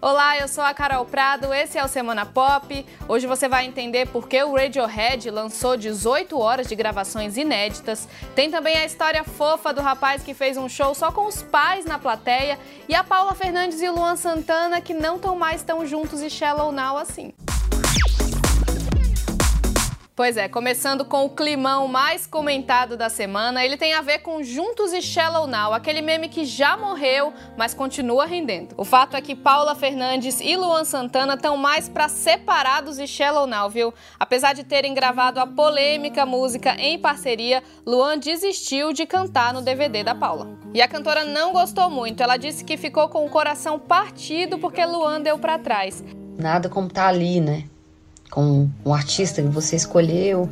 Olá, eu sou a Carol Prado, esse é o Semana Pop. Hoje você vai entender por que o Radiohead lançou 18 horas de gravações inéditas. Tem também a história fofa do rapaz que fez um show só com os pais na plateia e a Paula Fernandes e o Luan Santana que não estão mais tão juntos e shallow now assim. Pois é, começando com o climão mais comentado da semana, ele tem a ver com Juntos e Shallow Now, aquele meme que já morreu, mas continua rendendo. O fato é que Paula Fernandes e Luan Santana estão mais para separados e Shallow Now, viu? Apesar de terem gravado a polêmica música em parceria, Luan desistiu de cantar no DVD da Paula. E a cantora não gostou muito, ela disse que ficou com o coração partido porque Luan deu para trás. Nada como tá ali, né? Com um artista que você escolheu.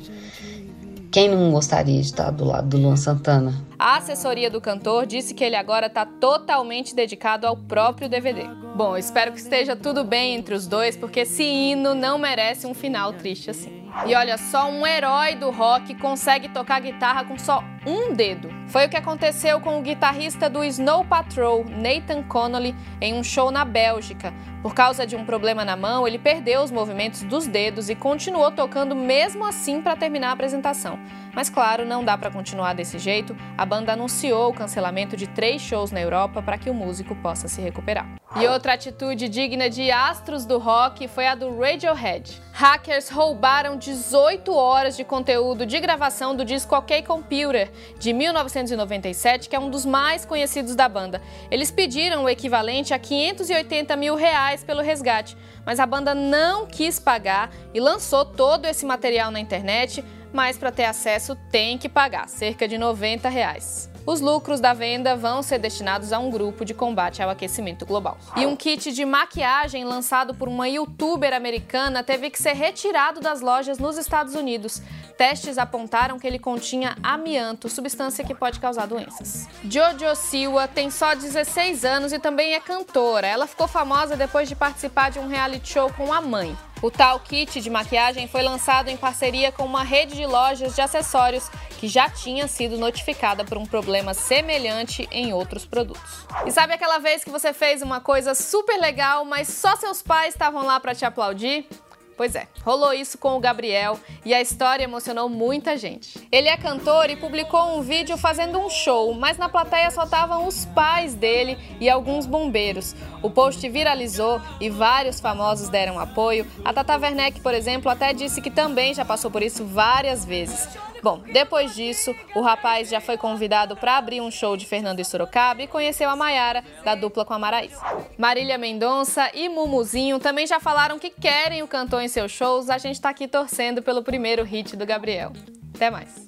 Quem não gostaria de estar do lado do Luan Santana? A assessoria do cantor disse que ele agora está totalmente dedicado ao próprio DVD. Bom, espero que esteja tudo bem entre os dois, porque esse hino não merece um final triste assim. E olha só, um herói do rock consegue tocar guitarra com só um dedo. Foi o que aconteceu com o guitarrista do Snow Patrol, Nathan Connolly, em um show na Bélgica. Por causa de um problema na mão, ele perdeu os movimentos dos dedos e continuou tocando mesmo assim para terminar a apresentação. Mas claro, não dá para continuar desse jeito. A banda anunciou o cancelamento de três shows na Europa para que o músico possa se recuperar. E outra atitude digna de astros do rock foi a do Radiohead. Hackers roubaram 18 horas de conteúdo de gravação do disco OK Computer, de 1997, que é um dos mais conhecidos da banda. Eles pediram o equivalente a 580 mil reais pelo resgate, mas a banda não quis pagar e lançou todo esse material na internet, mas para ter acesso tem que pagar, cerca de 90 reais. Os lucros da venda vão ser destinados a um grupo de combate ao aquecimento global. E um kit de maquiagem lançado por uma youtuber americana teve que ser retirado das lojas nos Estados Unidos. Testes apontaram que ele continha amianto, substância que pode causar doenças. Jojo Siwa tem só 16 anos e também é cantora. Ela ficou famosa depois de participar de um reality show com a mãe. O tal kit de maquiagem foi lançado em parceria com uma rede de lojas de acessórios que já tinha sido notificada por um problema semelhante em outros produtos. E sabe aquela vez que você fez uma coisa super legal, mas só seus pais estavam lá para te aplaudir? Pois é, rolou isso com o Gabriel e a história emocionou muita gente. Ele é cantor e publicou um vídeo fazendo um show, mas na plateia só estavam os pais dele e alguns bombeiros. O post viralizou e vários famosos deram apoio. A Tata Werneck, por exemplo, até disse que também já passou por isso várias vezes. Bom, depois disso, o rapaz já foi convidado para abrir um show de Fernando e Sorocaba e conheceu a Maiara, da dupla com a Maraísa. Marília Mendonça e Mumuzinho também já falaram que querem o cantor em seus shows. A gente está aqui torcendo pelo primeiro hit do Gabriel. Até mais.